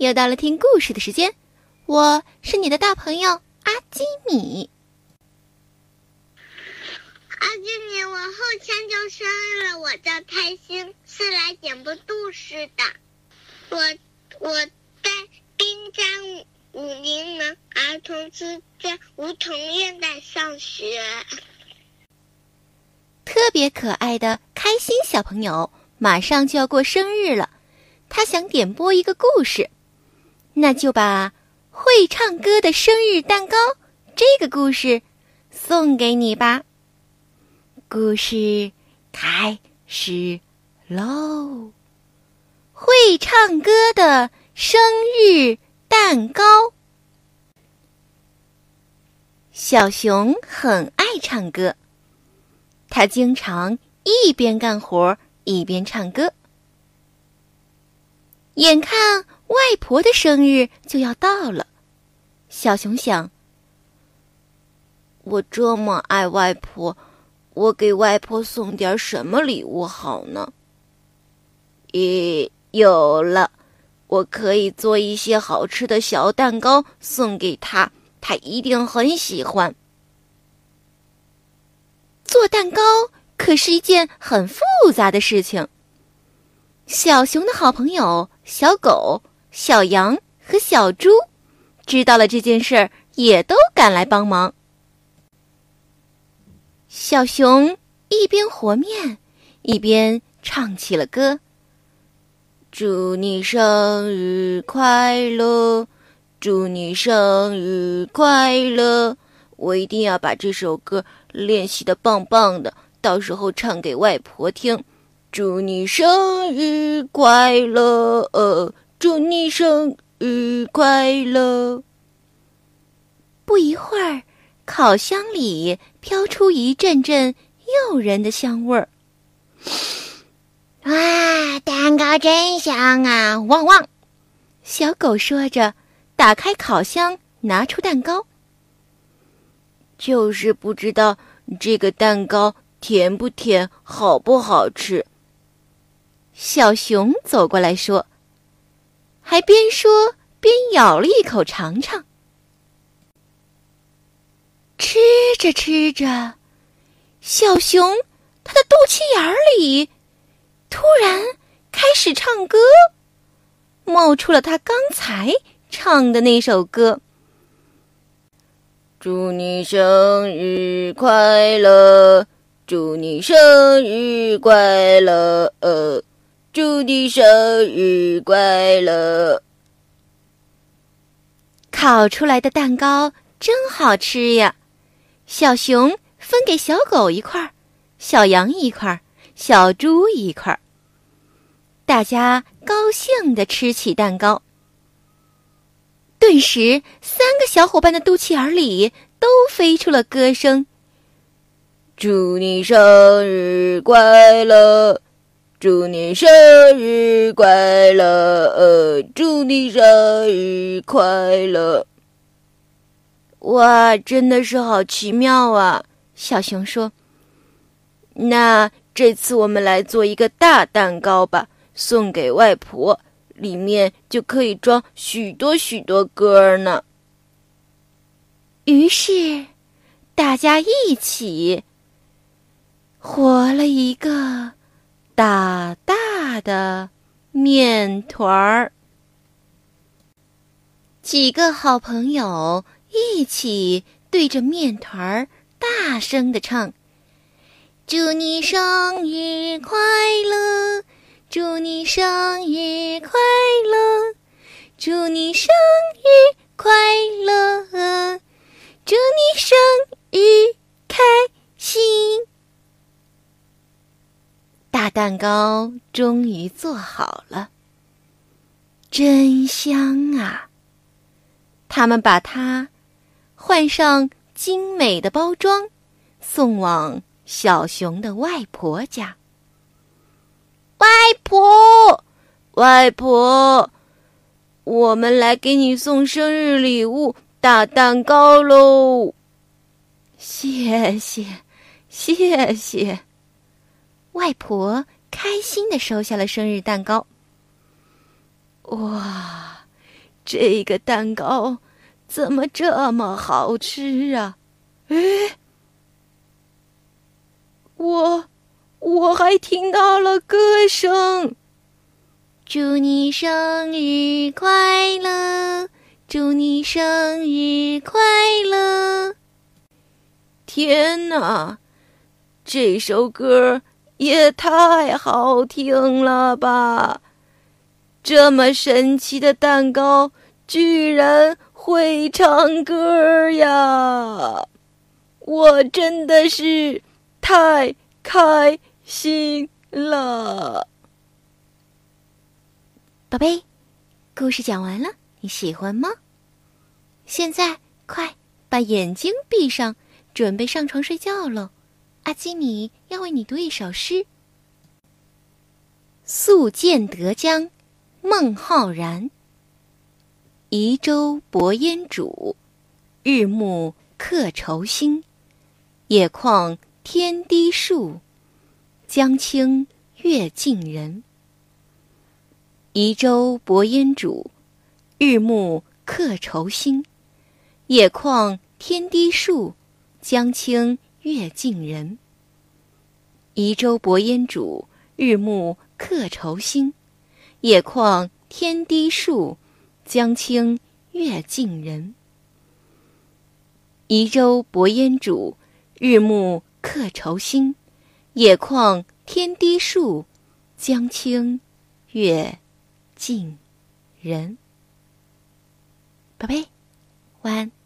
又到了听故事的时间，我是你的大朋友阿基米。阿基米，我后天就生日了，我叫开心，是来点播故事的。我我在滨江武林门儿童之家梧桐院在上学。特别可爱的开心小朋友马上就要过生日了，他想点播一个故事。那就把会唱歌的生日蛋糕这个故事送给你吧。故事开始喽！会唱歌的生日蛋糕。小熊很爱唱歌，他经常一边干活一边唱歌。眼看。外婆的生日就要到了，小熊想：我这么爱外婆，我给外婆送点什么礼物好呢？咦，有了！我可以做一些好吃的小蛋糕送给她，她一定很喜欢。做蛋糕可是一件很复杂的事情。小熊的好朋友小狗。小羊和小猪知道了这件事儿，也都赶来帮忙。小熊一边和面，一边唱起了歌：“祝你生日快乐，祝你生日快乐！我一定要把这首歌练习的棒棒的，到时候唱给外婆听。祝你生日快乐！”呃祝你生日快乐！不一会儿，烤箱里飘出一阵阵诱人的香味儿。哇，蛋糕真香啊！汪汪！小狗说着，打开烤箱，拿出蛋糕。就是不知道这个蛋糕甜不甜，好不好吃。小熊走过来说。还边说边咬了一口尝尝，吃着吃着，小熊它的肚脐眼里突然开始唱歌，冒出了他刚才唱的那首歌：“祝你生日快乐，祝你生日快乐。”呃祝你生日快乐！烤出来的蛋糕真好吃呀！小熊分给小狗一块儿，小羊一块儿，小猪一块儿。大家高兴的吃起蛋糕。顿时，三个小伙伴的肚脐眼里都飞出了歌声：“祝你生日快乐！”祝你生日快乐！呃祝你生日快乐！哇，真的是好奇妙啊！小熊说：“那这次我们来做一个大蛋糕吧，送给外婆，里面就可以装许多许多歌呢。”于是，大家一起活了一个。大大的面团儿，几个好朋友一起对着面团儿大声的唱：“祝你生日快乐，祝你生日快乐，祝你生日快乐，祝你生日开心。”大蛋糕终于做好了，真香啊！他们把它换上精美的包装，送往小熊的外婆家。外婆，外婆，我们来给你送生日礼物——大蛋糕喽！谢谢，谢谢。外婆开心的收下了生日蛋糕。哇，这个蛋糕怎么这么好吃啊？哎，我我还听到了歌声。祝你生日快乐！祝你生日快乐！天哪，这首歌也太好听了吧！这么神奇的蛋糕。居然会唱歌呀！我真的是太开心了，宝贝。故事讲完了，你喜欢吗？现在快把眼睛闭上，准备上床睡觉喽。阿基米要为你读一首诗，《宿建德江》，孟浩然。移舟泊烟渚，日暮客愁新。野旷天低树，江清月近人。移舟泊烟渚，日暮客愁新。野旷天低树，江清月近人。移舟泊烟渚，日暮客愁新。野旷天低树。江清月近人，移舟泊烟渚，日暮客愁新。野旷天低树，江清月近人。宝贝，晚安。